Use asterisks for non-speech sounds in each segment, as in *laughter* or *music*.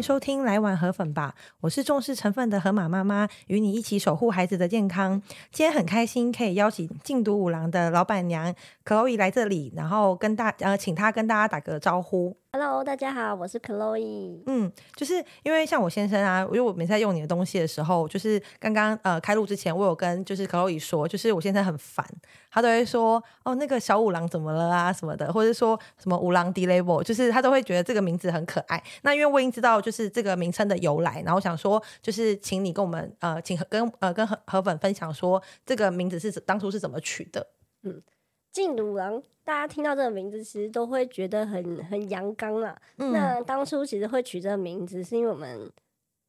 收听来碗河粉吧，我是重视成分的河马妈妈，与你一起守护孩子的健康。今天很开心可以邀请禁毒五郎的老板娘 Chloe 来这里，然后跟大呃，请她跟大家打个招呼。Hello，大家好，我是 Chloe。嗯，就是因为像我先生啊，因为我每次在用你的东西的时候，就是刚刚呃开录之前，我有跟就是 Chloe 说，就是我先生很烦，他都会说哦那个小五郎怎么了啊什么的，或者说什么五郎 D level，就是他都会觉得这个名字很可爱。那因为我已经知道就是这个名称的由来，然后想说就是请你跟我们呃请跟呃跟河河粉分享说这个名字是当初是怎么取的？嗯。静读五郎，大家听到这个名字，其实都会觉得很很阳刚啦。嗯、那当初其实会取这个名字，是因为我们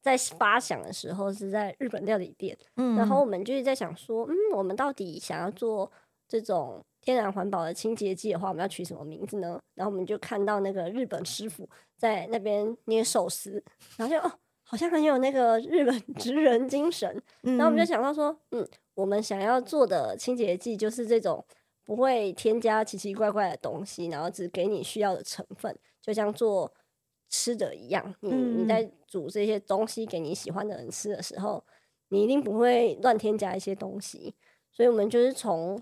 在发想的时候是在日本料理店，嗯、然后我们就是在想说，嗯，我们到底想要做这种天然环保的清洁剂的话，我们要取什么名字呢？然后我们就看到那个日本师傅在那边捏寿司，然后就哦，好像很有那个日本职人精神。嗯、然后我们就想到说，嗯，我们想要做的清洁剂就是这种。不会添加奇奇怪怪的东西，然后只给你需要的成分，就像做吃的一样。你你在煮这些东西给你喜欢的人吃的时候，你一定不会乱添加一些东西。所以我们就是从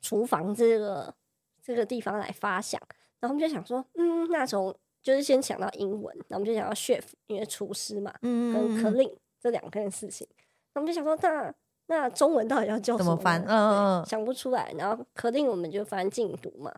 厨房这个这个地方来发想，然后我们就想说，嗯，那从就是先想到英文，然后我们就想到 chef，因为厨师嘛，嗯，跟 clean 这两件事情，那我们就想说，那。那中文到底要叫什么？怎么翻？嗯嗯嗯，想不出来。然后肯定我们就翻禁毒嘛。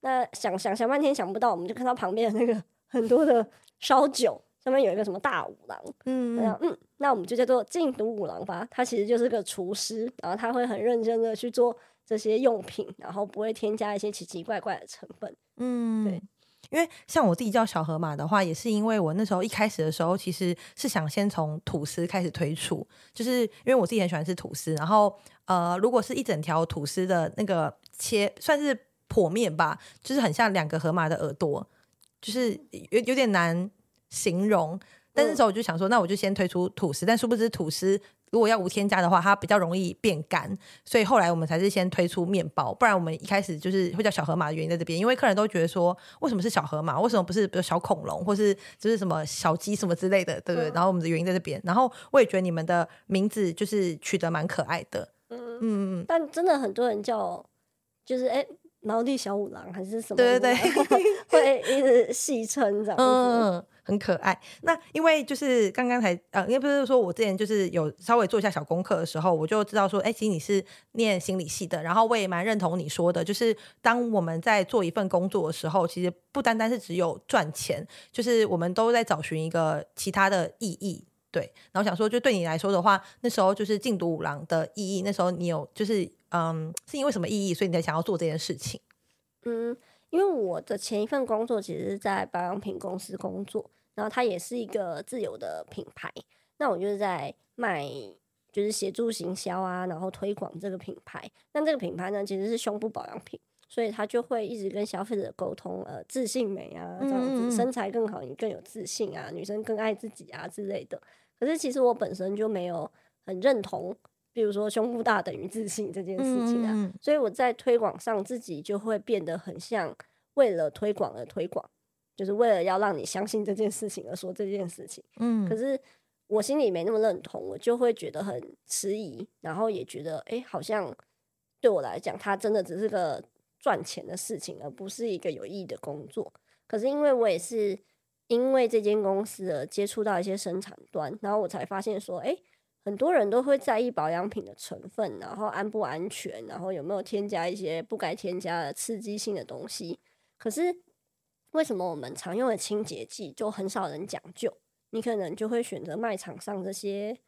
那想想想半天想不到，我们就看到旁边的那个很多的烧酒，上面有一个什么大五郎。嗯嗯嗯，那我们就叫做禁毒五郎吧。他其实就是个厨师，然后他会很认真的去做这些用品，然后不会添加一些奇奇怪怪的成分。嗯，对。因为像我自己叫小河马的话，也是因为我那时候一开始的时候，其实是想先从吐司开始推出，就是因为我自己很喜欢吃吐司，然后呃，如果是一整条吐司的那个切，算是剖面吧，就是很像两个河马的耳朵，就是有有点难形容。但那时候我就想说，那我就先推出吐司，但殊不知吐司。如果要无添加的话，它比较容易变干，所以后来我们才是先推出面包。不然我们一开始就是会叫小河马的原因在这边，因为客人都觉得说，为什么是小河马？为什么不是比如小恐龙，或是就是什么小鸡什么之类的，对不对？嗯、然后我们的原因在这边。然后我也觉得你们的名字就是取得蛮可爱的，嗯嗯。但真的很多人叫，就是哎。欸毛利小五郎还是什么？对对对，*laughs* 会一直戏称这样子，嗯，很可爱。那因为就是刚刚才呃，因为不是说我之前就是有稍微做一下小功课的时候，我就知道说，哎，其实你是念心理系的，然后我也蛮认同你说的，就是当我们在做一份工作的时候，其实不单单是只有赚钱，就是我们都在找寻一个其他的意义。对，然后想说，就对你来说的话，那时候就是禁毒五郎的意义，那时候你有就是。嗯，是因为什么意义，所以你才想要做这件事情？嗯，因为我的前一份工作其实是在保养品公司工作，然后它也是一个自有的品牌。那我就是在卖，就是协助行销啊，然后推广这个品牌。那这个品牌呢，其实是胸部保养品，所以他就会一直跟消费者沟通，呃，自信美啊，这样子，嗯、身材更好，你更有自信啊，女生更爱自己啊之类的。可是其实我本身就没有很认同。比如说胸部大等于自信这件事情啊，嗯、所以我在推广上自己就会变得很像为了推广而推广，就是为了要让你相信这件事情而说这件事情。嗯，可是我心里没那么认同，我就会觉得很迟疑，然后也觉得哎，好像对我来讲，它真的只是个赚钱的事情，而不是一个有意义的工作。可是因为我也是因为这间公司而接触到一些生产端，然后我才发现说，哎。很多人都会在意保养品的成分，然后安不安全，然后有没有添加一些不该添加的刺激性的东西。可是为什么我们常用的清洁剂就很少人讲究？你可能就会选择卖场上这些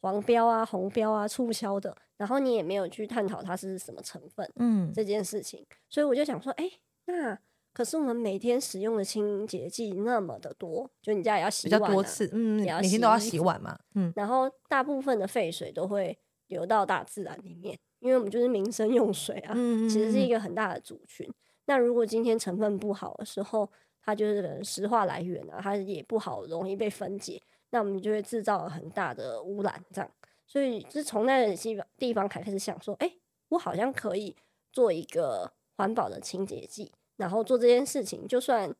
黄标啊、红标啊、促销的，然后你也没有去探讨它是什么成分，嗯，这件事情。所以我就想说，哎，那。可是我们每天使用的清洁剂那么的多，就你家也要洗碗、啊、多次，嗯，也要洗，每天都要洗碗嘛，嗯，然后大部分的废水都会流到大自然里面，因为我们就是民生用水啊，嗯嗯嗯，其实是一个很大的族群。那如果今天成分不好的时候，它就是石化来源啊，它也不好，容易被分解，那我们就会制造很大的污染。这样，所以是从那个地方地方开始想说，哎、欸，我好像可以做一个环保的清洁剂，然后做这件事情，就算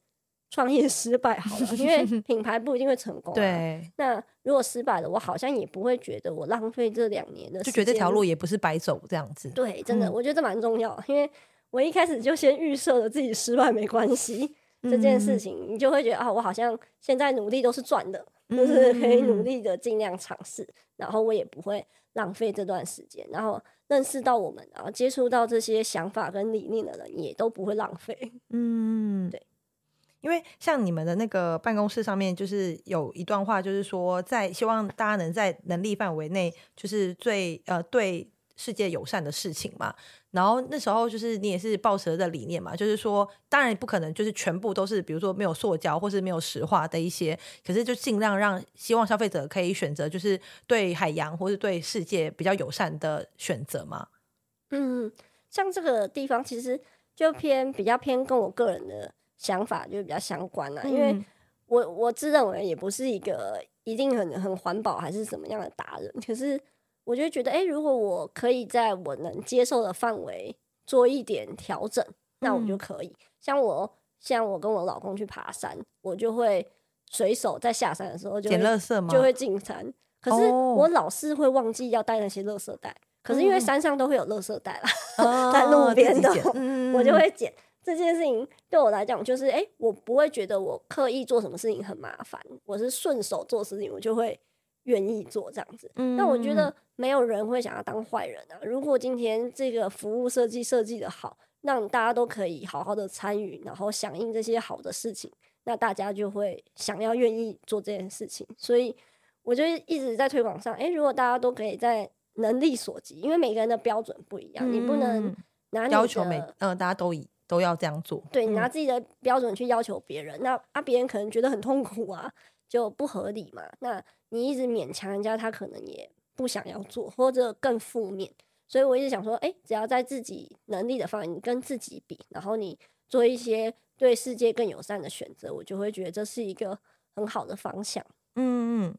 创业失败好了，因为 *laughs* 品牌不一定会成功、啊。对，那如果失败了，我好像也不会觉得我浪费这两年的时间，就觉得这条路也不是白走这样子。对，真的，嗯、我觉得这蛮重要，因为我一开始就先预设了自己失败没关系。这件事情，你就会觉得啊，我好像现在努力都是赚的，就是可以努力的尽量尝试，然后我也不会浪费这段时间，然后认识到我们，然后接触到这些想法跟理念的人，也都不会浪费。嗯，对，因为像你们的那个办公室上面，就是有一段话，就是说，在希望大家能在能力范围内，就是最呃对世界友善的事情嘛。然后那时候就是你也是抱持的理念嘛，就是说，当然不可能就是全部都是，比如说没有塑胶或是没有石化的一些，可是就尽量让希望消费者可以选择就是对海洋或是对世界比较友善的选择嘛。嗯，像这个地方其实就偏比较偏跟我个人的想法就比较相关了，嗯，因为我我自认为也不是一个一定很很环保还是什么样的达人，可是。我就觉得，哎、欸，如果我可以在我能接受的范围做一点调整，那我就可以。嗯、像我，像我跟我老公去爬山，我就会随手在下山的时候就捡垃圾吗？就会进山。可是我老是会忘记要带那些垃圾袋。哦、可是因为山上都会有垃圾袋啦，嗯、*laughs* 在路边的，嗯、我就会捡。这件事情对我来讲，就是哎、欸，我不会觉得我刻意做什么事情很麻烦，我是顺手做事情，我就会。愿意做这样子，那我觉得没有人会想要当坏人啊。如果今天这个服务设计设计的好，让大家都可以好好的参与，然后响应这些好的事情，那大家就会想要愿意做这件事情。所以我就一直在推广上，诶，如果大家都可以在能力所及，因为每个人的标准不一样，你不能拿要求每嗯、呃、大家都以都要这样做，对，你拿自己的标准去要求别人，那啊别人可能觉得很痛苦啊。就不合理嘛？那你一直勉强人家，他可能也不想要做，或者更负面。所以我一直想说，哎、只要在自己能力的范围，你跟自己比，然后你做一些对世界更友善的选择，我就会觉得这是一个很好的方向。嗯嗯，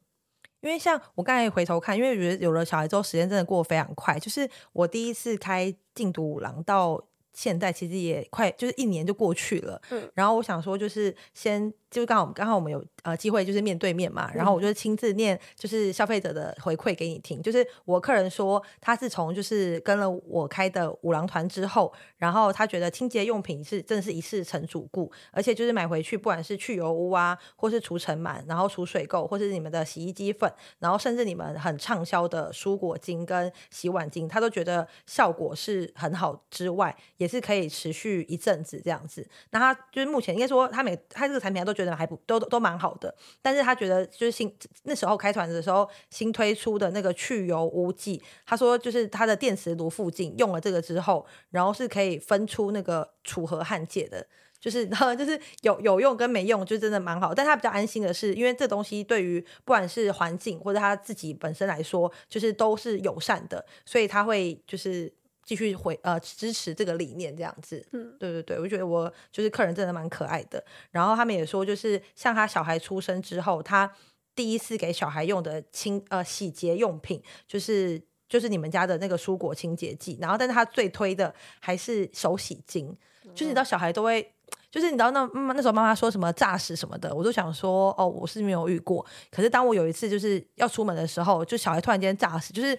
因为像我刚才回头看，因为觉得有了小孩之后，时间真的过得非常快。就是我第一次开禁毒五郎到现在，其实也快就是一年就过去了。嗯，然后我想说，就是先。就刚好刚好我们有呃机会就是面对面嘛，然后我就亲自念就是消费者的回馈给你听，就是我客人说他是从就是跟了我开的五郎团之后，然后他觉得清洁用品是真的是一试成主顾，而且就是买回去不管是去油污啊，或是除尘螨，然后除水垢，或是你们的洗衣机粉，然后甚至你们很畅销的蔬果精跟洗碗精，他都觉得效果是很好之外，也是可以持续一阵子这样子。那他就是目前应该说他每他这个产品他都。觉得还不都都蛮好的，但是他觉得就是新那时候开团的时候新推出的那个去油污剂，他说就是他的电磁炉附近用了这个之后，然后是可以分出那个楚河汉界的，就是然后 *laughs* 就是有有用跟没用就真的蛮好，但他比较安心的是，因为这东西对于不管是环境或者他自己本身来说，就是都是友善的，所以他会就是。继续回呃支持这个理念这样子，嗯，对对对，我觉得我就是客人真的蛮可爱的。然后他们也说，就是像他小孩出生之后，他第一次给小孩用的清呃洗洁用品，就是就是你们家的那个蔬果清洁剂。然后，但是他最推的还是手洗精，就是你知道小孩都会，就是你知道那妈妈那时候妈妈说什么诈死什么的，我都想说哦，我是没有遇过。可是当我有一次就是要出门的时候，就小孩突然间诈死，就是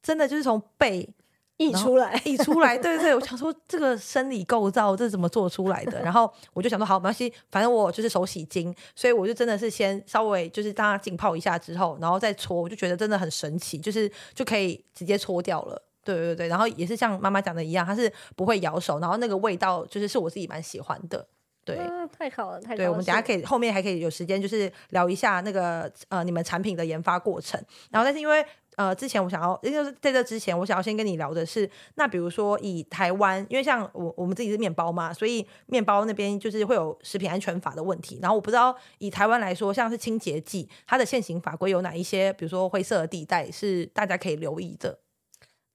真的就是从背。溢出来，*laughs* 溢出来，对对对，我想说这个生理构造这是怎么做出来的？然后我就想说，好，没关系，反正我就是手洗精，所以我就真的是先稍微就是让它浸泡一下之后，然后再搓，我就觉得真的很神奇，就是就可以直接搓掉了。对对对，然后也是像妈妈讲的一样，它是不会咬手，然后那个味道就是是我自己蛮喜欢的。对，啊、太好了，太好了。对，我们等下可以后面还可以有时间，就是聊一下那个呃你们产品的研发过程。然后，但是因为呃之前我想要，因为在这之前，我想要先跟你聊的是，那比如说以台湾，因为像我我们自己是面包嘛，所以面包那边就是会有食品安全法的问题。然后我不知道以台湾来说，像是清洁剂，它的现行法规有哪一些，比如说灰色的地带是大家可以留意的。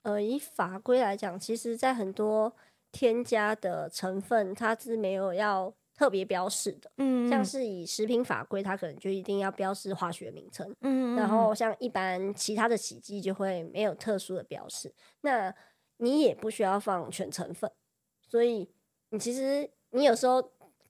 呃，以法规来讲，其实在很多。添加的成分，它是没有要特别标示的。嗯，像是以食品法规，它可能就一定要标示化学名称。嗯，然后像一般其他的洗剂就会没有特殊的标示。那你也不需要放全成分，所以你其实你有时候，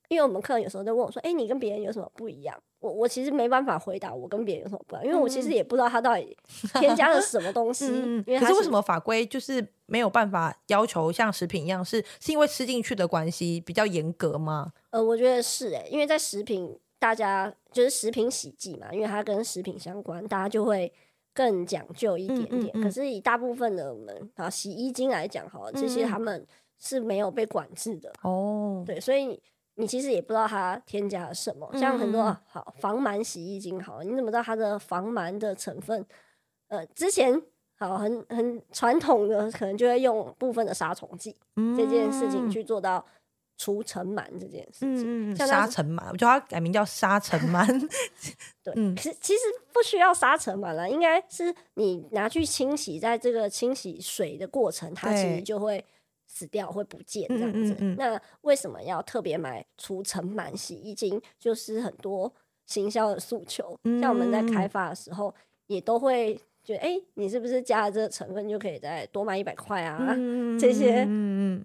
因为我们客人有时候都问我说：“哎，你跟别人有什么不一样？”我我其实没办法回答我跟别人有什么不一样，因为我其实也不知道他到底添加了什么东西。嗯、因为是可是为什么法规就是没有办法要求像食品一样？是是因为吃进去的关系比较严格吗？呃，我觉得是诶，因为在食品，大家就是食品洗剂嘛，因为它跟食品相关，大家就会更讲究一点点。嗯嗯嗯、可是以大部分的我们啊洗衣精来讲，好了，这些他们是没有被管制的哦。对，所以。你其实也不知道它添加了什么，像很多、嗯、好防螨洗衣精，好，你怎么知道它的防螨的成分？呃，之前好很很传统的，可能就会用部分的杀虫剂、嗯、这件事情去做到除尘螨这件事情。杀尘螨，我觉得它改名叫杀尘螨。*laughs* 对，嗯、其实其实不需要杀尘螨了，应该是你拿去清洗，在这个清洗水的过程，它其实就会。死掉会不见这样子，嗯嗯嗯，那为什么要特别买除尘螨洗衣精？就是很多行销的诉求，嗯、像我们在开发的时候，也都会觉得，哎、欸，你是不是加了这个成分就可以再多卖一百块啊？*laughs* 嗯、这些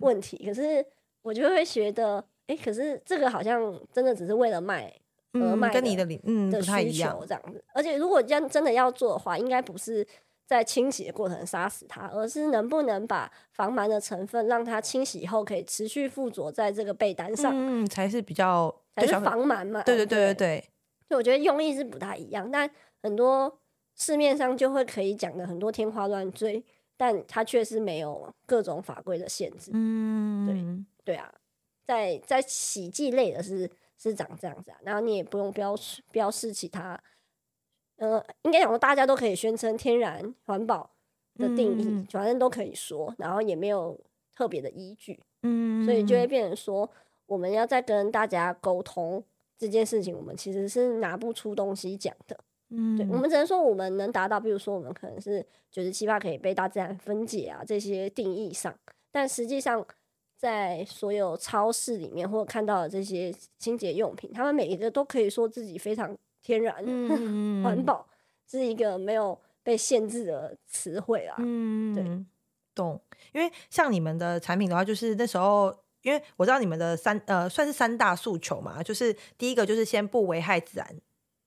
问题，可是我就会觉得，哎、欸，可是这个好像真的只是为了卖而卖的，跟你的嗯的需求这样子。而且如果这样真的要做的话，应该不是。在清洗的过程杀死它，而是能不能把防螨的成分让它清洗以后可以持续附着在这个被单上，嗯，才是比较才是防螨嘛。对对对对对，就我觉得用意是不太一样，但很多市面上就会可以讲的很多天花乱坠，但它确实没有各种法规的限制。嗯，对对啊，在在洗剂类的是是长这样子啊，然后你也不用标示标示其他。呃，应该讲说，大家都可以宣称天然环保的定义，嗯、反正都可以说，然后也没有特别的依据，嗯，所以就会变成说，我们要再跟大家沟通这件事情，我们其实是拿不出东西讲的，嗯，对，我们只能说我们能达到，比如说我们可能是九十七八可以被大自然分解啊这些定义上，但实际上在所有超市里面或者看到的这些清洁用品，他们每一个都可以说自己非常。天然、*laughs* 嗯、环保是一个没有被限制的词汇啊。嗯，对，懂。因为像你们的产品的话，就是那时候，因为我知道你们的三呃算是三大诉求嘛，就是第一个就是先不危害自然，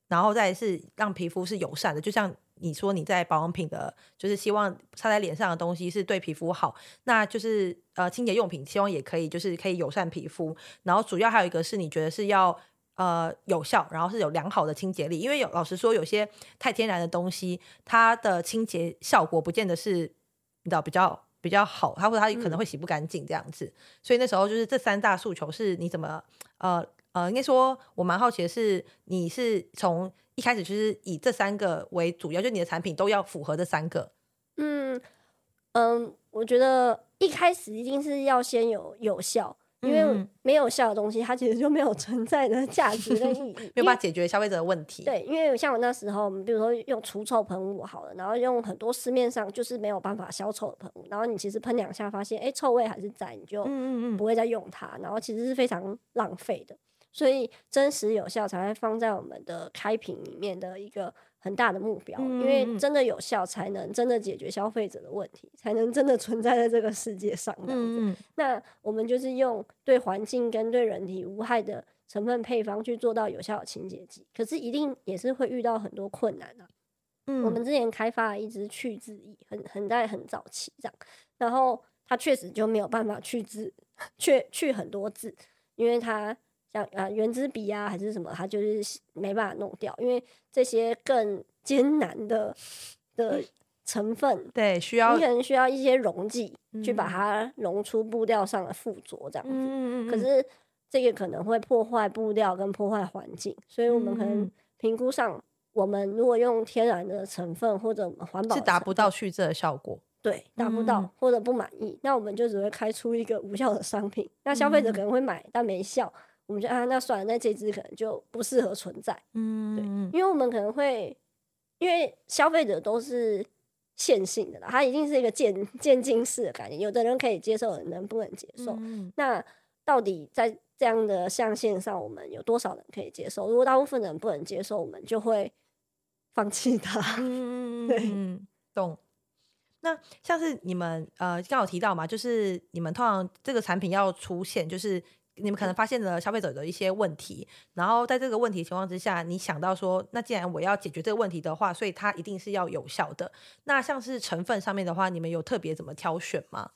然后再是让皮肤是友善的。就像你说你在保养品的，就是希望擦在脸上的东西是对皮肤好，那就是呃清洁用品希望也可以就是可以友善皮肤。然后主要还有一个是你觉得是要。呃，有效，然后是有良好的清洁力，因为有老实说，有些太天然的东西，它的清洁效果不见得是你知道比较比较好，它或者它可能会洗不干净这样子。嗯、所以那时候就是这三大诉求是你怎么呃呃，应该说我蛮好奇的是，你是从一开始就是以这三个为主要，就你的产品都要符合这三个。嗯嗯，我觉得一开始一定是要先有有效。因为没有效的东西，它其实就没有存在的价值跟意义，*laughs* 没有办法解决消费者的问题。对，因为像我那时候，比如说用除臭喷雾好了，然后用很多市面上就是没有办法消臭的喷雾，然后你其实喷两下发现，哎，臭味还是在，你就不会再用它，然后其实是非常浪费的。所以真实有效才会放在我们的开瓶里面的一个很大的目标，因为真的有效才能真的解决消费者的问题，才能真的存在在这个世界上这样子。那我们就是用对环境跟对人体无害的成分配方去做到有效的清洁剂，可是一定也是会遇到很多困难啊。我们之前开发了一支去渍液，很很在很早期这样，然后它确实就没有办法去渍，*laughs* 去去很多渍，因为它。像啊，原子笔啊，还是什么，它就是没办法弄掉，因为这些更艰难的的成分，对，需要你可能需要一些溶剂去把它溶出布料上的附着，这样子。嗯、可是这个可能会破坏布料跟破坏环境，所以我们可能评估上，我们如果用天然的成分或者环保，是达不到去渍的效果。对，达不到或者不满意，那我们就只会开出一个无效的商品，那消费者可能会买，但没效。我们就啊，那算了，那这只可能就不适合存在。嗯，对，因为我们可能会，因为消费者都是线性的啦，它一定是一个渐渐进式的概念。有的人可以接受，有的人不能接受。嗯、那到底在这样的象限上，我们有多少人可以接受？如果大部分人不能接受，我们就会放弃它。*laughs* 嗯，对，懂。那像是你们呃，刚有提到嘛，就是你们通常这个产品要出现，就是。你们可能发现了消费者的一些问题，然后在这个问题情况之下，你想到说，那既然我要解决这个问题的话，所以它一定是要有效的。那像是成分上面的话，你们有特别怎么挑选吗？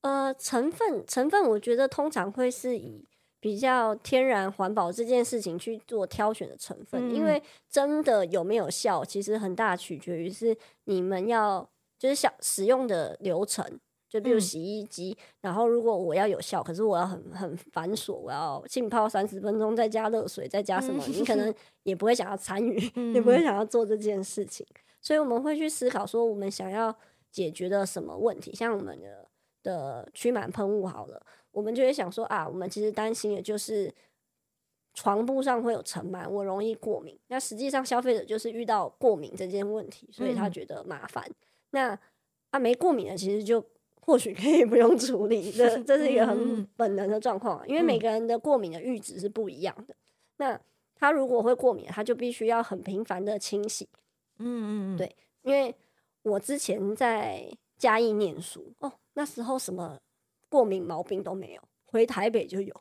呃，成分成分，我觉得通常会是以比较天然环保这件事情去做挑选的成分，嗯、因为真的有没有效，其实很大取决于是你们要就是想使用的流程。就比如洗衣机，嗯、然后如果我要有效，可是我要很很繁琐，我要浸泡三十分钟，再加热水，再加什么，嗯、你可能也不会想要参与，嗯、*laughs* 也不会想要做这件事情。所以我们会去思考说，我们想要解决的什么问题？像我们的的驱螨喷雾好了，我们就会想说啊，我们其实担心的就是床铺上会有尘螨，我容易过敏。那实际上消费者就是遇到过敏这件问题，所以他觉得麻烦。嗯、那啊，没过敏的其实就。或许可以不用处理，这这是一个很本能的状况，因为每个人的过敏的阈值是不一样的。那他如果会过敏，他就必须要很频繁的清洗。嗯嗯对，因为我之前在嘉义念书哦，那时候什么过敏毛病都没有，回台北就有。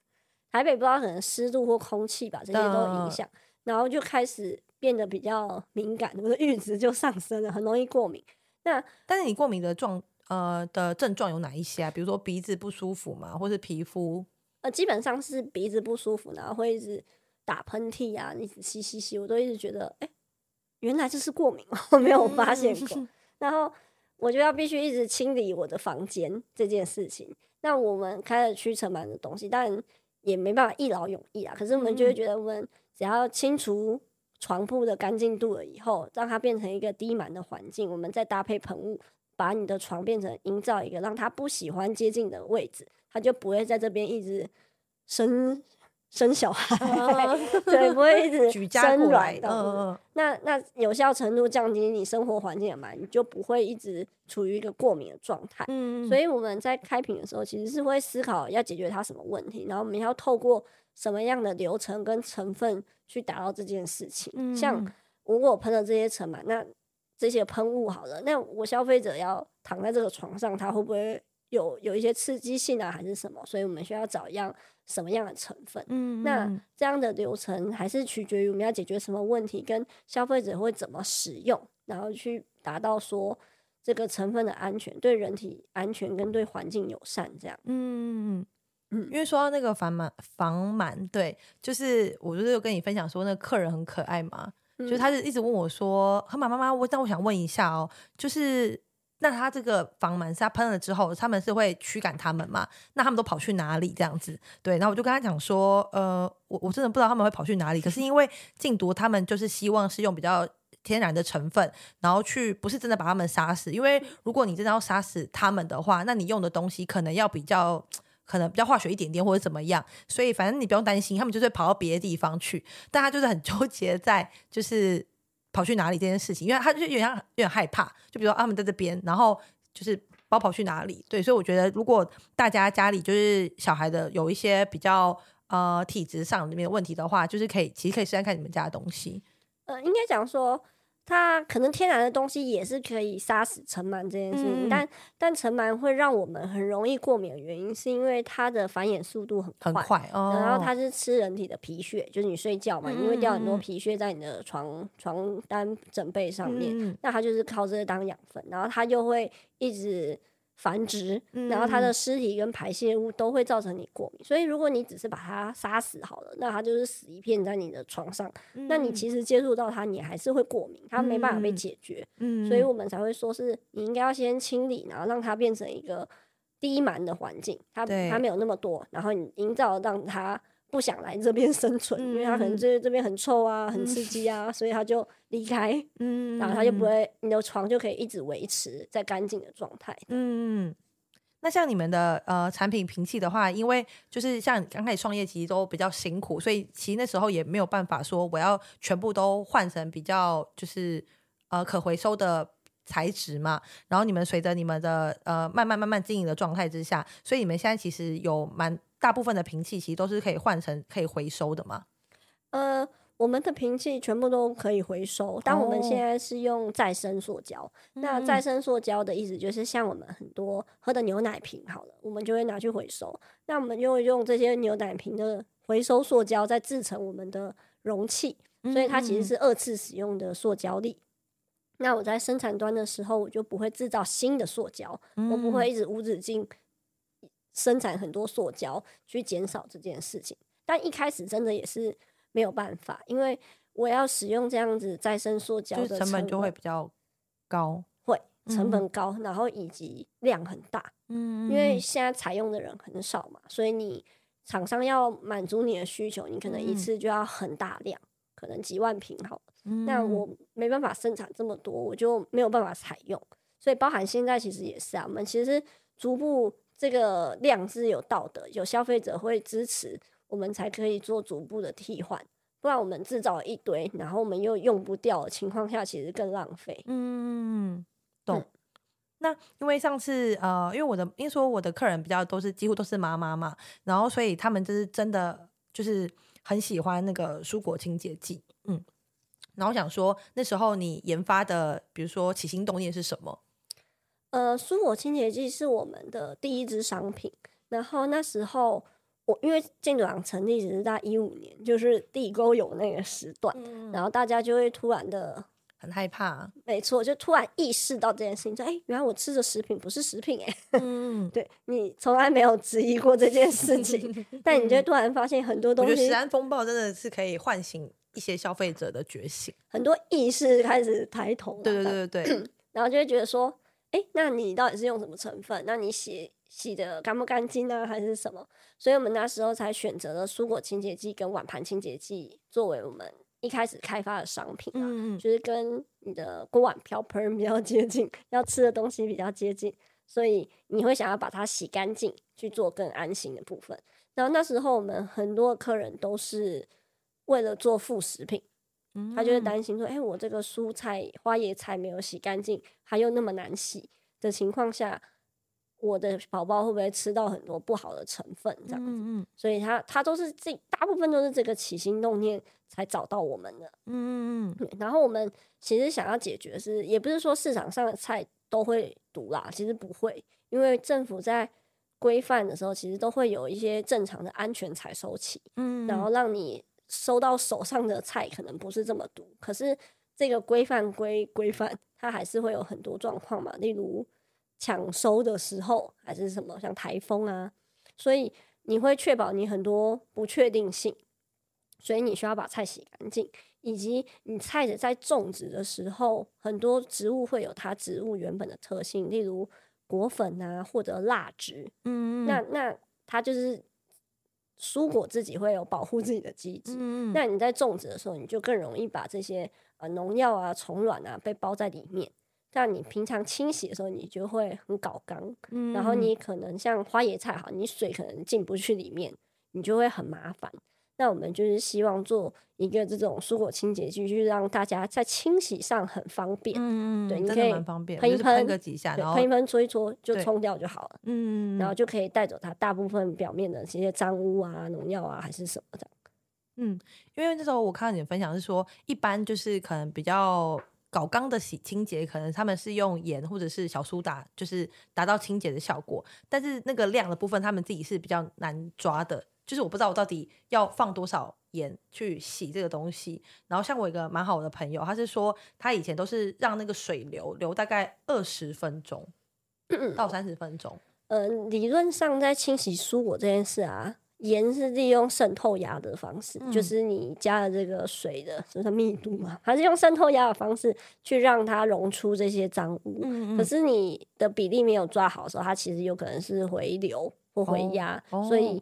*laughs* 台北不知道可能湿度或空气吧，这些都影响，然后就开始变得比较敏感，我的阈值就上升了，很容易过敏。那但是你过敏的状呃的症状有哪一些啊？比如说鼻子不舒服嘛，或是皮肤？呃，基本上是鼻子不舒服，然后会一直打喷嚏啊，一直吸吸吸，我都一直觉得，哎、欸，原来这是过敏，我没有发现过。嗯、*laughs* 然后我就要必须一直清理我的房间这件事情。那我们开了驱尘螨的东西，但也没办法一劳永逸啊。可是我们就会觉得，我们只要清除床铺的干净度了以后，让它变成一个低螨的环境，我们再搭配喷雾。把你的床变成营造一个让他不喜欢接近的位置，他就不会在这边一直生生小孩，*laughs* 对，不会一直生软的。那那有效程度降低你生活环境也嘛，你就不会一直处于一个过敏的状态。嗯，所以我们在开瓶的时候，其实是会思考要解决它什么问题，然后我们要透过什么样的流程跟成分去达到这件事情。嗯，像如果喷了这些尘螨，那这些喷雾好了，那我消费者要躺在这个床上，他会不会有有一些刺激性啊，还是什么？所以我们需要找一样什么样的成分？嗯，那这样的流程还是取决于我们要解决什么问题，跟消费者会怎么使用，然后去达到说这个成分的安全，对人体安全跟对环境友善这样。嗯嗯，因为说到那个防螨防螨，对，就是我就是有跟你分享说，那个客人很可爱嘛。就他是一直问我说：“河马妈妈，我但我想问一下哦，就是那他这个房门是他喷了之后，他们是会驱赶他们吗？那他们都跑去哪里？这样子？对，然后我就跟他讲说，呃，我我真的不知道他们会跑去哪里。可是因为禁毒，他们就是希望是用比较天然的成分，然后去不是真的把他们杀死。因为如果你真的要杀死他们的话，那你用的东西可能要比较。”可能比较化学一点点或者怎么样，所以反正你不用担心，他们就是跑到别的地方去。但他就是很纠结在就是跑去哪里这件事情，因为他就有点有点害怕。就比如说他们在这边，然后就是包跑去哪里？对，所以我觉得如果大家家里就是小孩的有一些比较呃体质上里面的问题的话，就是可以其实可以试试看你们家的东西。呃，应该讲说。它可能天然的东西也是可以杀死尘螨这件事情，嗯、但但尘螨会让我们很容易过敏的原因，是因为它的繁衍速度很快，很快哦、然后它是吃人体的皮屑，就是你睡觉嘛，你会掉很多皮屑在你的床床单枕被上面，嗯、那它就是靠这个当养分，然后它就会一直。繁殖，然后它的尸体跟排泄物都会造成你过敏，所以如果你只是把它杀死好了，那它就是死一片在你的床上，那你其实接触到它，你还是会过敏，它没办法被解决，所以我们才会说是你应该要先清理，然后让它变成一个低螨的环境，它它没有那么多，然后你营造让它。不想来这边生存，因为他可能这这边很臭啊，很刺激啊，所以他就离开。*laughs* 嗯，然后他就不会，你的床就可以一直维持在干净的状态。嗯，那像你们的呃产品平器的话，因为就是像刚开始创业，其实都比较辛苦，所以其实那时候也没有办法说我要全部都换成比较就是呃可回收的材质嘛，然后你们随着你们的呃慢慢慢慢经营的状态之下，所以你们现在其实有蛮大部分的瓶器其实都是可以换成可以回收的嘛？呃，我们的瓶器全部都可以回收，但我们现在是用再生塑胶。哦、那再生塑胶的意思就是，像我们很多喝的牛奶瓶，好了，我们就会拿去回收。那我们就会用这些牛奶瓶的回收塑胶，再制成我们的容器，所以它其实是二次使用的塑胶粒。那我在生产端的时候，我就不会制造新的塑胶，嗯、我不会一直无止境生产很多塑胶去减少这件事情。但一开始真的也是没有办法，因为我要使用这样子再生塑胶的成本，就会比较高，会成本高，嗯、然后以及量很大。嗯，因为现在采用的人很少嘛，所以你厂商要满足你的需求，你可能一次就要很大量，嗯、可能几万瓶好了。那我没办法生产这么多，我就没有办法采用，所以包含现在其实也是啊，我们其实逐步这个量是有道德，有消费者会支持，我们才可以做逐步的替换，不然我们制造一堆，然后我们又用不掉的情况下，其实更浪费。嗯，懂。嗯、那因为上次呃，因为我的因为说我的客人比较都是几乎都是妈妈嘛，然后所以他们就是真的就是很喜欢那个蔬果清洁剂，嗯。然后我想说，那时候你研发的，比如说起心动念是什么？呃，蔬果清洁剂是我们的第一支商品。然后那时候我因为建筑行成立只是在一五年，就是地沟油那个时段，嗯、然后大家就会突然的很害怕。没错，就突然意识到这件事情，说：“哎，原来我吃的食品不是食品。”哎，嗯，*laughs* 对，你从来没有质疑过这件事情，*laughs* 但你就突然发现很多东西。食安风暴真的是可以唤醒。一些消费者的觉醒，很多意识开始抬头。对对对对，然后就会觉得说，哎、欸，那你到底是用什么成分？那你洗洗的干不干净呢？还是什么？所以我们那时候才选择了蔬果清洁剂跟碗盘清洁剂作为我们一开始开发的商品啊，嗯嗯，就是跟你的锅碗瓢盆比较接近，要吃的东西比较接近，所以你会想要把它洗干净，去做更安心的部分。然后那时候我们很多客人都是。为了做副食品，他就会担心说：“哎、欸，我这个蔬菜、花椰菜没有洗干净，它又那么难洗的情况下，我的宝宝会不会吃到很多不好的成分？这样子，嗯嗯，所以他他都是这大部分都是这个起心动念才找到我们的。嗯嗯嗯。然后我们其实想要解决是，也不是说市场上的菜都会毒啦，其实不会，因为政府在规范的时候，其实都会有一些正常的安全采收期，嗯，然后让你。收到手上的菜可能不是这么毒，可是这个规范归规范，它还是会有很多状况嘛，例如抢收的时候还是什么，像台风啊，所以你会确保你很多不确定性，所以你需要把菜洗干净，以及你菜的在种植的时候，很多植物会有它植物原本的特性，例如果粉啊或者蜡质，嗯，那那它就是。蔬果自己会有保护自己的机制，嗯、那你在种植的时候，你就更容易把这些呃农药啊、虫卵啊被包在里面。但你平常清洗的时候，你就会很搞缸，嗯、然后你可能像花椰菜哈，你水可能进不去里面，你就会很麻烦。那我们就是希望做一个这种蔬果清洁剂，就是让大家在清洗上很方便。嗯，对，你可以喷一喷个几下，然后喷一喷搓一搓就冲掉就好了。嗯，然后就可以带走它大部分表面的这些脏污啊、农药啊还是什么的。嗯，因为那时候我看到你的分享是说，一般就是可能比较搞缸的洗清洁，可能他们是用盐或者是小苏打，就是达到清洁的效果。但是那个量的部分，他们自己是比较难抓的。就是我不知道我到底要放多少盐去洗这个东西，然后像我一个蛮好的朋友，他是说他以前都是让那个水流流大概二十分钟到三十分钟。理论上在清洗蔬果这件事啊，盐是利用渗透压的方式，嗯、就是你加了这个水的就是密度嘛，还是用渗透压的方式去让它溶出这些脏污。嗯嗯，可是你的比例没有抓好的时候，它其实有可能是回流或回压，哦、所以。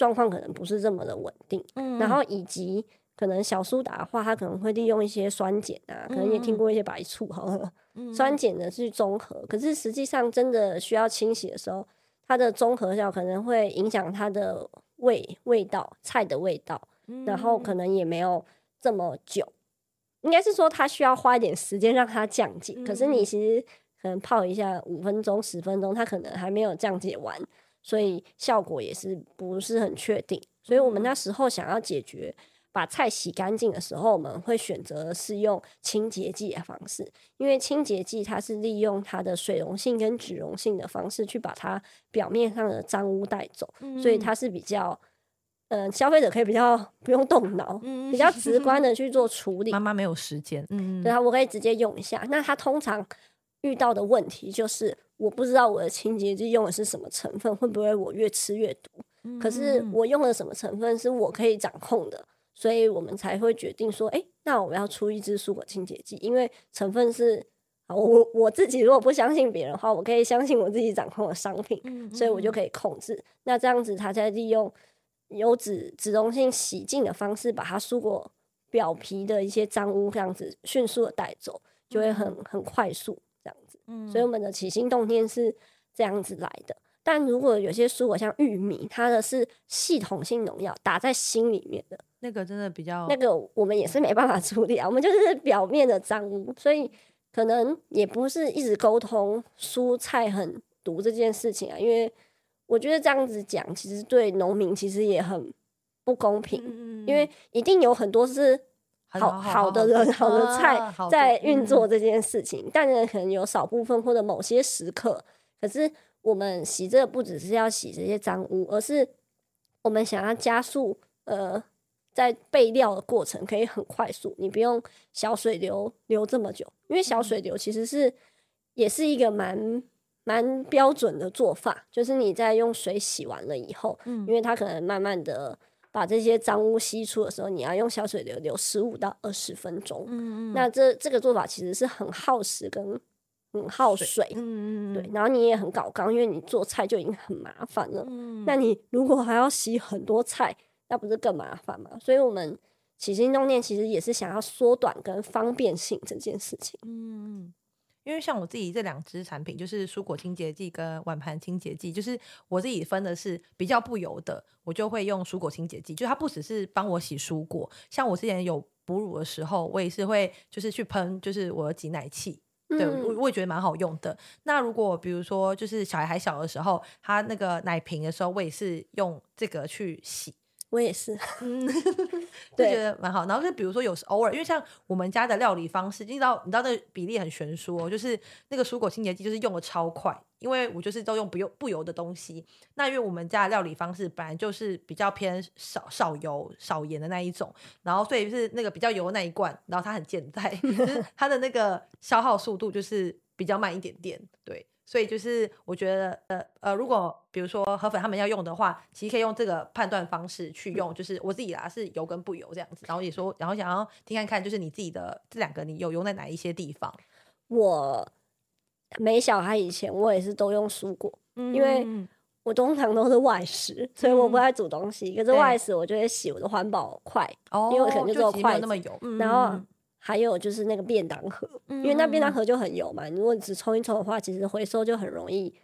状况可能不是这么的稳定，嗯、然后以及可能小苏打的话，它可能会利用一些酸碱啊，可能也听过一些白醋哈，*laughs* 嗯、酸碱的去中和，可是实际上真的需要清洗的时候，它的中和效可能会影响它的味味道，菜的味道，嗯、然后。可能也没有这么久，应该是说它需要花一点时间让它降解。嗯、可是你其实可能泡一下五分钟、十分钟，它可能还没有降解完，所以效果也是不是很确定。所以我们那时候想要解决。把菜洗干净的时候，我们会选择是用清洁剂的方式，因为清洁剂它是利用它的水溶性跟脂溶性的方式去把它表面上的脏污带走，嗯、所以它是比较，嗯、呃，消费者可以比较 *laughs* 不用动脑，嗯、比较直观的去做处理。妈妈没有时间，嗯，对啊，我可以直接用一下。那他通常遇到的问题就是，我不知道我的清洁剂用的是什么成分，会不会我越吃越毒？嗯、可是我用了什么成分是我可以掌控的。所以我们才会决定说，哎、欸，那我们要出一支蔬果清洁剂，因为成分是，我我自己如果不相信别人的话，我可以相信我自己掌控的商品，所以我就可以控制。那这样子，它在利用油脂脂溶性洗净的方式，把它蔬果表皮的一些脏污这样子迅速的带走，就会很很快速这样子。嗯，所以我们的起心动念是这样子来的。但如果有些蔬果像玉米，它的是系统性农药打在心里面的。那个真的比较，那个我们也是没办法处理啊，我们就是表面的脏污，所以可能也不是一直沟通蔬菜很毒这件事情啊，因为我觉得这样子讲，其实对农民其实也很不公平，嗯、因为一定有很多是好好，的人好的菜在运作这件事情，嗯、但是可能有少部分或者某些时刻，可是我们洗这个不只是要洗这些脏污，而是我们想要加速呃。在备料的过程可以很快速，你不用小水流流这么久，因为小水流其实是也是一个蛮蛮标准的做法，就是你在用水洗完了以后，嗯，因为它可能慢慢的把这些脏污吸出的时候，你要用小水流流十五到二十分钟，嗯嗯，那这这个做法其实是很耗时跟很耗水，嗯嗯，对，然后你也很搞刚，因为你做菜就已经很麻烦了，嗯，那你如果还要洗很多菜。那不是更麻烦吗？所以我们起心动念其实也是想要缩短跟方便性这件事情。嗯，因为像我自己这两支产品，就是蔬果清洁剂跟碗盘清洁剂，就是我自己分的是比较不油的，我就会用蔬果清洁剂。就它不只是帮我洗蔬果，像我之前有哺乳的时候，我也是会就是去喷，就是我的挤奶器，对，我我也觉得蛮好用的。那如果比如说就是小孩还小的时候，他那个奶瓶的时候，我也是用这个去洗。我也是，*laughs* 嗯，就觉得蛮好。然后就比如说有时偶尔，因为像我们家的料理方式，你知道，你知道那个比例很悬殊哦，就是那个蔬果清洁剂就是用的超快，因为我就是都用不用不油的东西。那因为我们家的料理方式本来就是比较偏少少油少盐的那一种，然后所以是那个比较油的那一罐，然后它很健 *laughs* 在，就是它的那个消耗速度就是比较慢一点点，对。所以就是我觉得，呃呃，如果比如说河粉他们要用的话，其实可以用这个判断方式去用，就是我自己啦，是油跟不油这样子。然后也说，然后想要听看看，就是你自己的这两个，你有用在哪一些地方？我没小孩以前，我也是都用蔬果，嗯、因为我通常都是外食，所以我不爱煮东西。嗯、可是外食我就会洗我的环保筷，哦、因为可能就只有筷子那么油，嗯、然后。还有就是那个便当盒，因为那便当盒就很油嘛。如果你只冲一冲的话，其实回收就很容易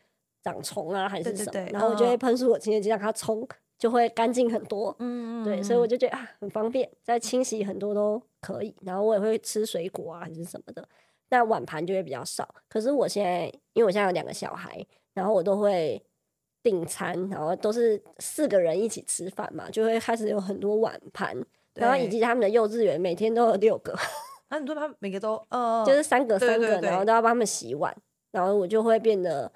长虫啊，还是什么。对对对，然后我就会喷出我清洁剂让它冲，就会干净很多。嗯，对，所以我就觉得啊，很方便，再清洗很多都可以。然后我也会吃水果啊，还是什么的。那碗盘就会比较少。可是我现在，因为我现在有两个小孩，然后我都会订餐，然后都是四个人一起吃饭嘛，就会开始有很多碗盘。然后以及他们的幼稚园每天都有六个，*laughs* 啊你说他们每个都呃，就是三个三个，然后都要帮他们洗碗，然后我就会变得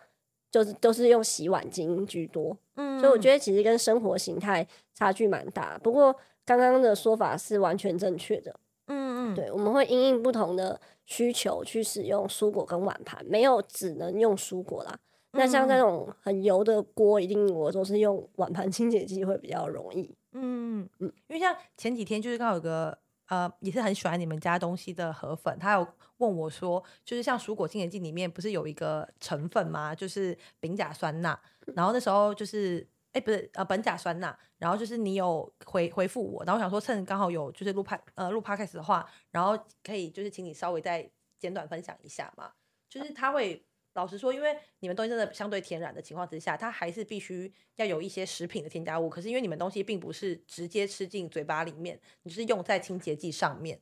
就是都是用洗碗巾居多，嗯，所以我觉得其实跟生活形态差距蛮大。不过刚刚的说法是完全正确的，嗯嗯，对，我们会因应不同的需求去使用蔬果跟碗盘，没有只能用蔬果啦。那像那种很油的锅，一定我都是用碗盘清洁剂会比较容易。嗯嗯，因为像前几天就是刚好有个呃，也是很喜欢你们家东西的河粉，他有问我说，就是像蔬果清洁剂里面不是有一个成分吗？就是丙甲酸钠。然后那时候就是哎，不是呃，苯甲酸钠。然后就是你有回回复我，然后我想说趁刚好有就是录拍呃录 podcast 的话，然后可以就是请你稍微再简短分享一下嘛，就是他会。老实说，因为你们东西真的相对天然的情况之下，它还是必须要有一些食品的添加物。可是因为你们东西并不是直接吃进嘴巴里面，你是用在清洁剂上面。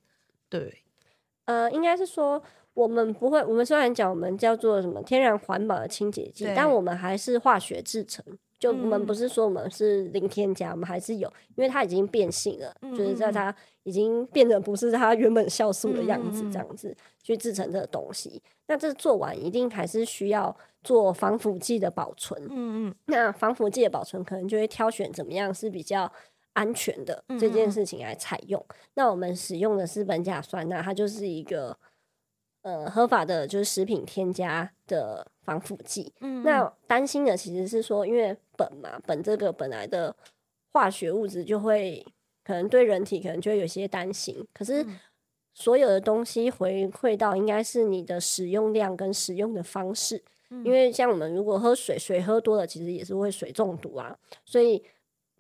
对，呃，应该是说我们不会，我们虽然讲我们叫做什么天然环保的清洁剂，但我们还是化学制成。就我们不是说我们是零添加，嗯、我们还是有，因为它已经变性了，嗯、就是在它已经变得不是它原本酵素的样子，这样子、嗯、去制成这个东西。那这做完一定还是需要做防腐剂的保存。嗯嗯。那防腐剂的保存可能就会挑选怎么样是比较安全的这件事情来采用。嗯、那我们使用的是苯甲酸钠，它就是一个呃合法的，就是食品添加的。防腐剂，嗯，那担心的其实是说，因为苯嘛，苯这个本来的化学物质就会可能对人体可能就会有些担心。可是所有的东西回馈到应该是你的使用量跟使用的方式，因为像我们如果喝水，水喝多了其实也是会水中毒啊，所以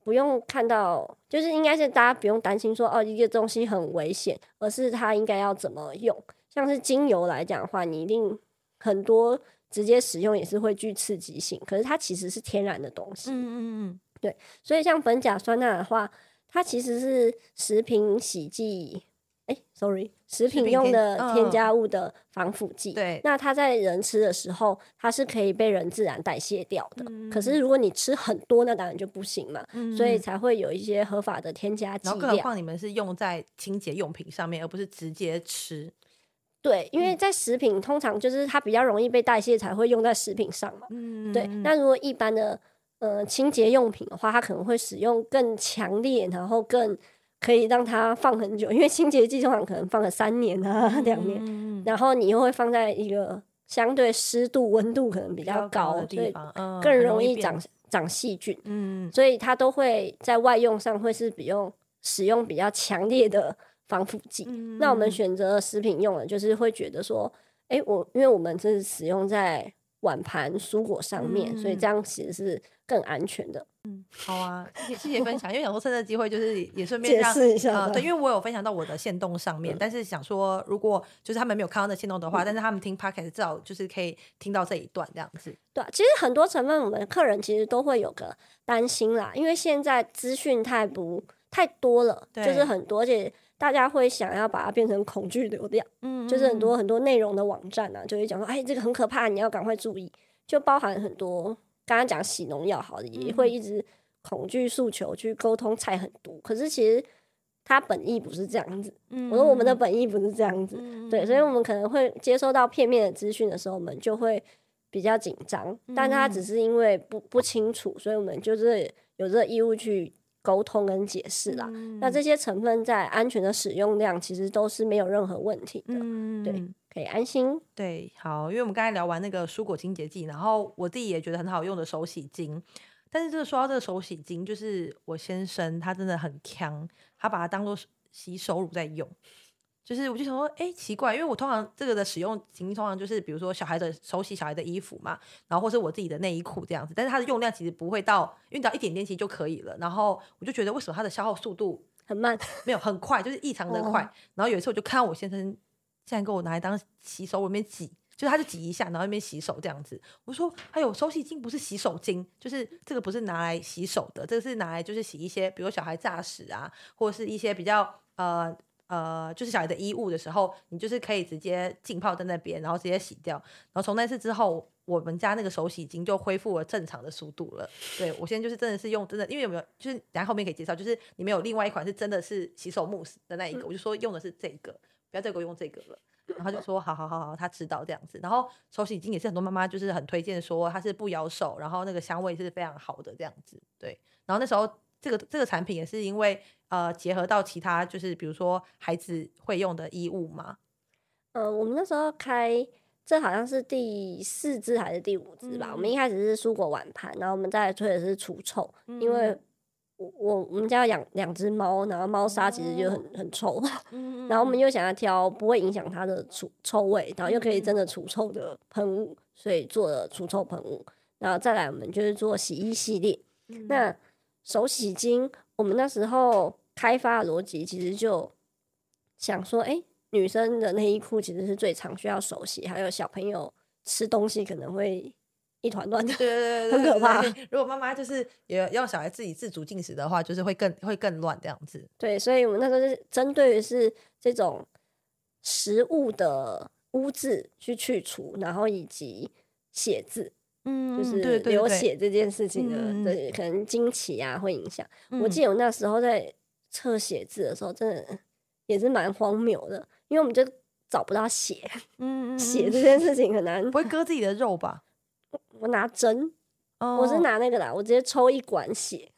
不用看到，就是应该是大家不用担心说哦，一个东西很危险，而是它应该要怎么用。像是精油来讲的话，你一定很多。直接使用也是会具刺激性，可是它其实是天然的东西。嗯嗯嗯，对，所以像苯甲酸钠的话，它其实是食品洗剂，哎、欸，sorry，食品用的添加物的防腐剂。对、哦，那它在人吃的时候，它是可以被人自然代谢掉的。嗯、可是如果你吃很多，那当然就不行嘛。嗯、所以才会有一些合法的添加剂。然后更何况你们是用在清洁用品上面，而不是直接吃。对，因为在食品通常就是它比较容易被代谢，才会用在食品上嘛。嗯，对。那如果一般的呃清洁用品的话，它可能会使用更强烈，然后更可以让它放很久，因为清洁剂通常可能放了三年啊、两年，嗯、然后你又会放在一个相对湿度、温度可能比较高，高的地方，嗯、更容易长长细菌。嗯，所以它都会在外用上会是比用使用比较强烈的。防腐剂，嗯、那我们选择食品用的，就是会觉得说，哎、欸，我因为我们这是使用在碗盘蔬果上面，嗯、所以这样其实是更安全的。嗯，好啊，谢谢分享，因为想说趁这机会就是也顺便解释一下、呃，对，因为我有分享到我的线动上面，嗯、但是想说如果就是他们没有看到那线动的话，嗯、但是他们听 podcast 至少就是可以听到这一段这样子。对，其实很多成分我们客人其实都会有个担心啦，因为现在资讯太不太多了，就是很多而且。大家会想要把它变成恐惧流量，嗯，嗯，就是很多很多内容的网站啊，就会讲说，哎，这个很可怕，你要赶快注意。就包含很多刚刚讲洗农药，好的，也会一直恐惧诉求去沟通菜很多，可是其实它本意不是这样子。嗯，我说我们的本意不是这样子，嗯、对，所以我们可能会接收到片面的资讯的时候，我们就会比较紧张。但它只是因为不不清楚，所以我们就是有这个义务去。沟通跟解释啦，嗯、那这些成分在安全的使用量其实都是没有任何问题的，嗯、对，可以安心。对，好，因为我们刚才聊完那个蔬果清洁剂，然后我自己也觉得很好用的手洗精，但是这个说到这个手洗精，就是我先生他真的很强，他把它当做洗手乳在用。就是我就想说，哎、欸，奇怪，因为我通常这个的使用情境通常就是，比如说小孩的手洗小孩的衣服嘛，然后或是我自己的内衣裤这样子，但是它的用量其实不会到，用到一点点其实就可以了。然后我就觉得为什么它的消耗速度很慢？没有很快，就是异常的快。哦、然后有一次我就看到我先生竟然给我拿来当洗手，我那边挤，就是他就挤一下，然后那边洗手这样子。我说，还有手洗巾不是洗手巾，就是这个不是拿来洗手的，这个是拿来就是洗一些，比如小孩炸屎啊，或者是一些比较呃。呃，就是小孩的衣物的时候，你就是可以直接浸泡在那边，然后直接洗掉。然后从那次之后，我们家那个手洗巾就恢复了正常的速度了。对，我现在就是真的是用真的，因为有没有就是等下后面可以介绍，就是你们有另外一款是真的是洗手慕斯的那一个，嗯、我就说用的是这个，不要再给我用这个了。然后他就说好好好好，他知道这样子。然后手洗巾也是很多妈妈就是很推荐说它是不咬手，然后那个香味是非常好的这样子。对，然后那时候。这个这个产品也是因为呃结合到其他就是比如说孩子会用的衣物嘛，呃，我们那时候开这好像是第四支还是第五支吧。嗯、我们一开始是蔬果碗盘，然后我们再来推的是除臭，嗯、因为我我我们家养两只猫，然后猫砂其实就很很臭，嗯、然后我们又想要挑不会影响它的除臭味，然后又可以真的除臭的喷雾，所以做了除臭喷雾。然后再来我们就是做洗衣系列，嗯、那。手洗巾，我们那时候开发的逻辑其实就想说，哎、欸，女生的内衣裤其实是最常需要手洗，还有小朋友吃东西可能会一团乱的，对对对，很可怕。如果妈妈就是也要小孩自己自主进食的话，就是会更会更乱这样子。对，所以我们那时候是针对于是这种食物的污渍去去除，然后以及写字，嗯，就是流血这件事情的，对，可能惊奇啊会影响。嗯、我记得我那时候在测写字的时候，真的也是蛮荒谬的，因为我们就找不到血，嗯，血这件事情很难，不会割自己的肉吧？我，*laughs* 我拿针，哦、我是拿那个啦，我直接抽一管血，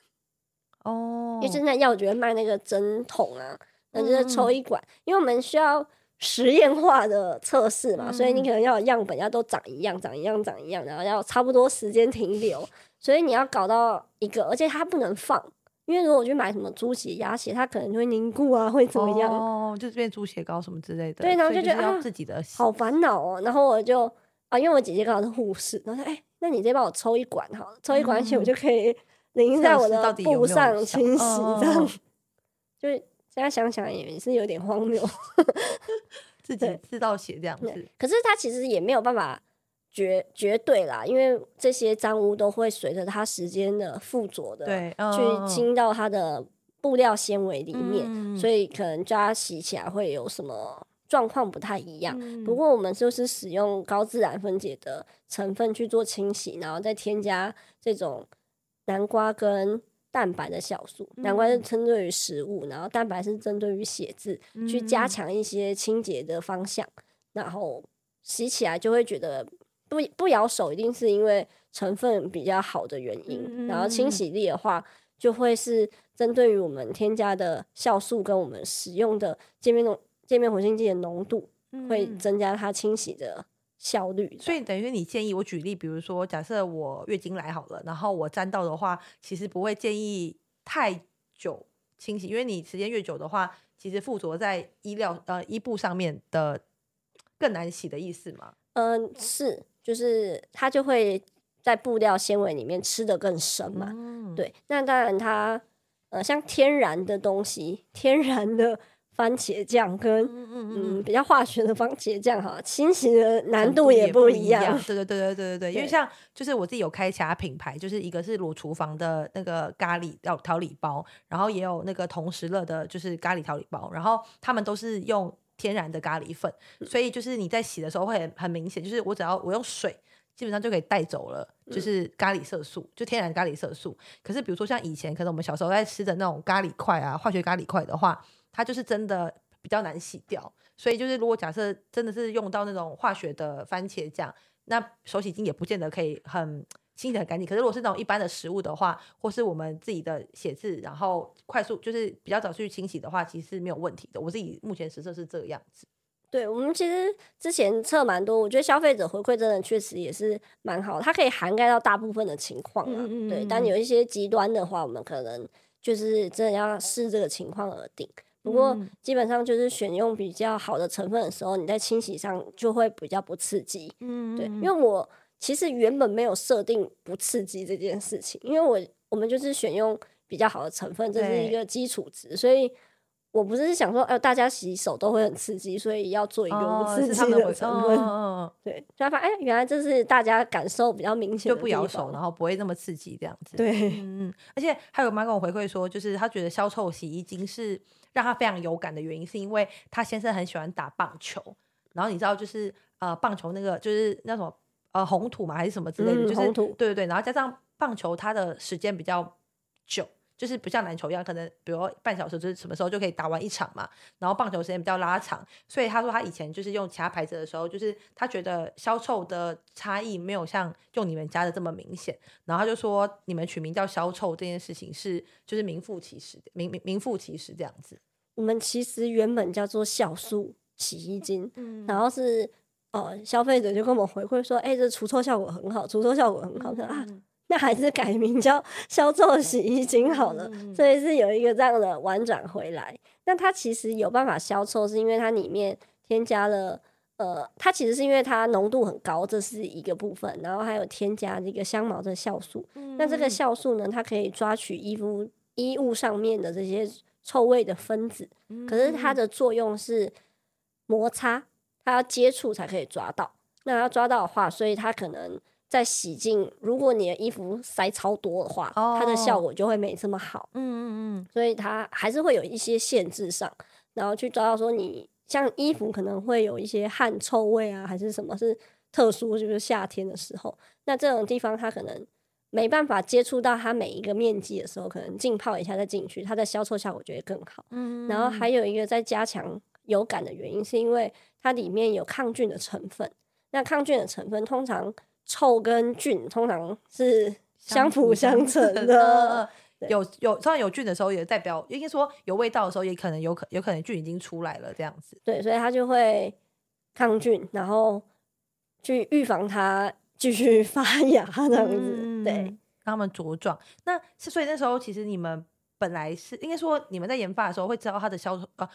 哦，因为现在药局卖那个针筒啊，那就是抽一管，嗯、因为我们需要。实验化的测试嘛，所以你可能要样本要都长一样，长一样，长一样，然后要差不多时间停留，所以你要搞到一个，而且它不能放，因为如果我去买什么猪血、鸭血，它可能就会凝固啊，会怎么样？哦，就是变猪血糕什么之类的。对，然后就觉得要自己的、啊、好烦恼哦。然后我就啊，因为我姐姐刚好是护士，然后说：“哎、欸，那你直接帮我抽一管好了，抽一管血，我就可以 *laughs* 淋在我的布上清洗，这样。” *laughs* 就是。现在想想也是有点荒谬 *laughs* *laughs* 自己自倒血这样子。可是它其实也没有办法绝绝对啦，因为这些脏污都会随着它时间的附着的，对，去侵到它的布料纤维里面，嗯、所以可能叫它洗起来会有什么状况不太一样。嗯、不过我们就是使用高自然分解的成分去做清洗，然后再添加这种南瓜跟。蛋白的酵素，难怪是针对于食物，嗯、然后蛋白是针对于写字，嗯、去加强一些清洁的方向，然后洗起来就会觉得不不咬手，一定是因为成分比较好的原因。嗯、然后清洗力的话，就会是针对于我们添加的酵素跟我们使用的界面浓界面活性剂的浓度，会增加它清洗的。效率，所以等于你建议我举例，比如说假设我月经来好了，然后我沾到的话，其实不会建议太久清洗，因为你时间越久的话，其实附着在衣料呃衣布上面的更难洗的意思嘛？嗯，是，就是它就会在布料纤维里面吃得更深嘛。嗯、对，那当然它呃像天然的东西，天然的。番茄酱跟嗯，嗯，嗯比较化学的番茄酱哈，清洗的难度也不一样。对对对对对对对，因为像就是我自己有开其他品牌，就是一个是裸厨房的那个咖喱调调理包，然后也有那个同时乐的，就是咖喱调理包，然后他们都是用天然的咖喱粉，所以就是你在洗的时候会很很明显，就是我只要我用水。基本上就可以带走了，就是咖喱色素，就天然咖喱色素。可是比如说像以前，可能我们小时候在吃的那种咖喱块啊，化学咖喱块的话，它就是真的比较难洗掉。所以就是如果假设真的是用到那种化学的番茄酱，那手洗巾也不见得可以很清洗很干净。可是如果是那种一般的食物的话，或是我们自己的写字，然后快速就是比较早去清洗的话，其实是没有问题的。我自己目前实测是这个样子。对，我们其实之前测蛮多，我觉得消费者回馈真的确实也是蛮好，它可以涵盖到大部分的情况啊。嗯嗯嗯，对，但有一些极端的话，我们可能就是真的要视这个情况而定。不过基本上就是选用比较好的成分的时候，你在清洗上就会比较不刺激。嗯，对，因为我其实原本没有设定不刺激这件事情，因为我我们就是选用比较好的成分，这是一个基础值，所以。我不是想说，呃，大家洗手都会很刺激，所以要做一个不刺激的成分。哦、对，就发现，哎，原来这是大家感受比较明显，就不咬手，然后不会那么刺激这样子。对，嗯，而且还有妈跟我回馈说，就是她觉得消臭洗衣精是让他非常有感的原因，是因为他先生很喜欢打棒球，然后你知道，就是呃，棒球那个就是那种呃红土嘛，还是什么之类的，嗯、就是红土。对对对，然后加上棒球，它的时间比较久。就是不像篮球一样，可能比如半小时就是什么时候就可以打完一场嘛。然后棒球时间比较拉长，所以他说他以前就是用其他牌子的时候，就是他觉得消臭的差异没有像用你们家的这么明显。然后他就说你们取名叫消臭这件事情是就是名副其实的，名名名副其实这样子。我们其实原本叫做酵素洗衣精，嗯、然后是呃消费者就跟我们回馈说，哎、欸，这除臭效果很好，除臭效果很好，说啊。那还是改名叫消臭洗衣精好了，嗯、所以是有一个这样的婉转回来。那它其实有办法消臭，是因为它里面添加了呃，它其实是因为它浓度很高，这是一个部分，然后还有添加这个香茅的酵素。嗯、那这个酵素呢，它可以抓取衣服衣物上面的这些臭味的分子，嗯、可是它的作用是摩擦，它要接触才可以抓到。那要抓到的话，所以它可能。在洗净，如果你的衣服塞超多的话，oh. 它的效果就会没这么好。嗯嗯嗯，所以它还是会有一些限制上，然后去抓到说你像衣服可能会有一些汗臭味啊，还是什么是特殊，就是夏天的时候，那这种地方它可能没办法接触到它每一个面积的时候，可能浸泡一下再进去，它的消臭效果就会更好。嗯，然后还有一个在加强有感的原因，是因为它里面有抗菌的成分。那抗菌的成分通常臭跟菌通常是相辅相成的。*laughs* 有有，通常有菌的时候，也代表应该说有味道的时候，也可能有可有可能菌已经出来了这样子。对，所以它就会抗菌，然后去预防它继续 *laughs* 发芽这样子。嗯、对，让他们茁壮。那是所以那时候其实你们本来是应该说你们在研发的时候会知道它的销售啊，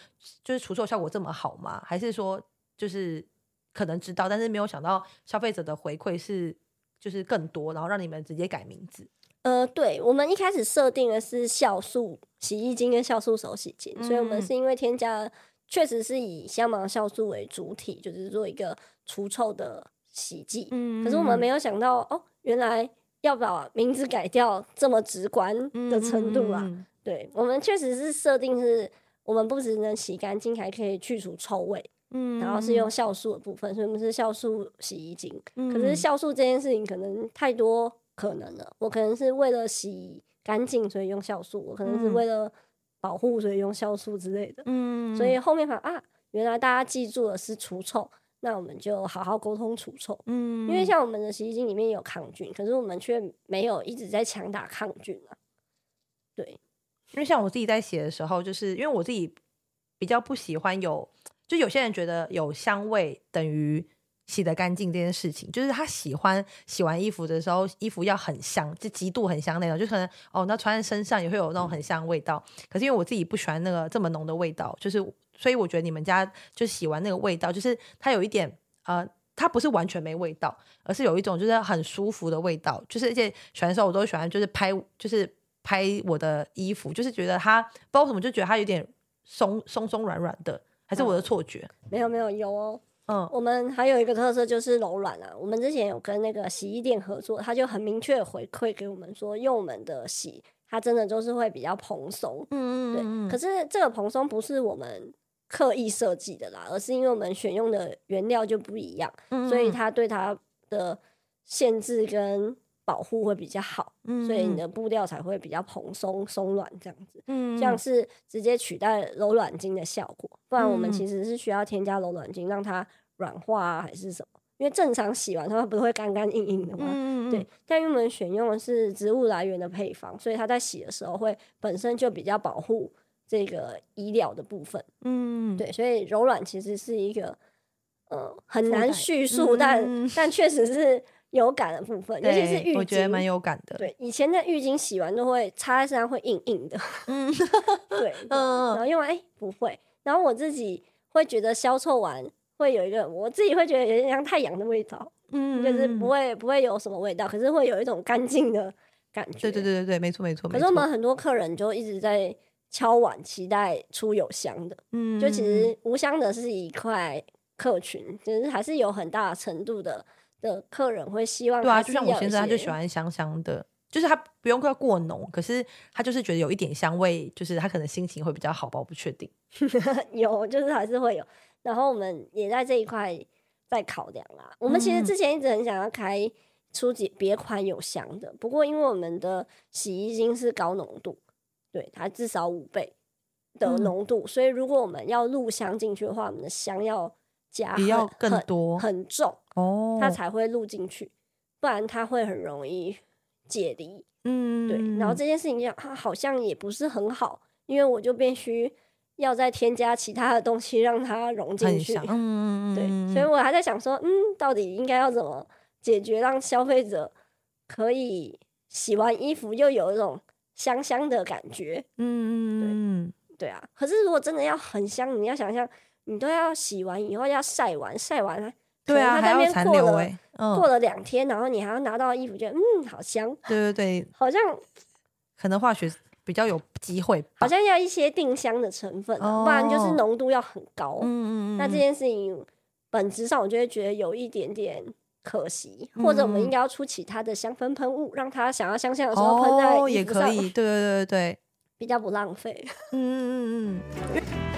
就是除臭效果这么好吗？还是说就是可能知道，但是没有想到消费者的回馈是就是更多，然后让你们直接改名字？呃，对，我们一开始设定的是酵素洗衣精跟酵素手洗精，嗯、所以我们是因为添加确实是以香芒酵素为主体，就是做一个除臭的洗剂。嗯，可是我们没有想到哦，原来要把名字改掉这么直观的程度啊！嗯、对，我们确实是设定是我们不只能洗干净，还可以去除臭味。嗯，然后是用酵素的部分，所以我们是酵素洗衣精。嗯、可是酵素这件事情可能太多。可能了，我可能是为了洗干净，所以用酵素；我可能是为了保护，所以用酵素之类的。嗯，所以后面发现啊，原来大家记住的是除臭，那我们就好好沟通除臭。嗯，因为像我们的洗衣精里面有抗菌，可是我们却没有一直在强打抗菌啊。对，因为像我自己在写的时候，就是因为我自己比较不喜欢有，就有些人觉得有香味等于。洗得干净这件事情，就是他喜欢洗完衣服的时候，衣服要很香，就极度很香那种，就可能哦，那穿在身上也会有那种很香的味道。可是因为我自己不喜欢那个这么浓的味道，就是所以我觉得你们家就洗完那个味道，就是它有一点呃，它不是完全没味道，而是有一种就是很舒服的味道。就是而且洗完的时候我都喜欢就是拍就是拍我的衣服，就是觉得它不知道为什么就觉得它有点松松松软软的，还是我的错觉？嗯、没有没有有哦。嗯，我们还有一个特色就是柔软啊。我们之前有跟那个洗衣店合作，他就很明确回馈给我们说，用我们的洗，它真的就是会比较蓬松。嗯嗯嗯。对，可是这个蓬松不是我们刻意设计的啦，而是因为我们选用的原料就不一样，嗯嗯，所以它对它的限制跟保护会比较好，所以你的布料才会比较蓬松松软这样子。嗯，嗯，像是直接取代柔软巾的效果。不然我们其实是需要添加柔软巾让它软化啊，还是什么？因为正常洗完它不是会干干硬硬的嘛？嗯嗯对。但因为我们选用的是植物来源的配方，所以它在洗的时候会本身就比较保护这个医疗的部分。嗯，对。所以柔软其实是一个呃很难叙述，但但确实是有感的部分，尤其是浴巾，我觉得蛮有感的。对，以前的浴巾洗完都会擦在身上会硬硬的。*laughs* 嗯，*laughs* 对。嗯，然后用完哎不会。然后我自己会觉得消臭完会有一个，我自己会觉得有点像太阳的味道，嗯，就是不会不会有什么味道，可是会有一种干净的感觉。对对对对对，没错没错。可是我们很多客人就一直在敲碗期待出有香的，嗯，就其实无香的是一块客群，其实还是有很大程度的的客人会希望。对啊，就像我先生他就喜欢香香的。就是他不用过过浓，可是他就是觉得有一点香味，就是他可能心情会比较好吧，我不确定。*laughs* 有，就是还是会有。然后我们也在这一块在考量啦。我们其实之前一直很想要开出几别款有香的，不过因为我们的洗衣精是高浓度，对，它至少五倍的浓度，嗯、所以如果我们要入香进去的话，我们的香要加也要更多很，很重哦，它才会录进去，不然它会很容易。解离，嗯，对，然后这件事情讲，它好像也不是很好，因为我就必须要再添加其他的东西让它融进去，嗯，*laughs* 对，所以我还在想说，嗯，到底应该要怎么解决，让消费者可以洗完衣服又有一种香香的感觉，嗯，对，对啊，可是如果真的要很香，你要想象，你都要洗完以后要晒完，晒完了。对啊，还要残留哎，过了两天，然后你还要拿到衣服，觉得嗯，好香。对对对，好像可能化学比较有机会，好像要一些定香的成分，不然就是浓度要很高。嗯嗯，那这件事情本质上，我就会觉得有一点点可惜，或者我们应该要出其他的香氛喷雾，让他想要香香的时候喷在衣服上，也可以。对对对对对，*laughs* 比较不浪费。嗯嗯嗯嗯。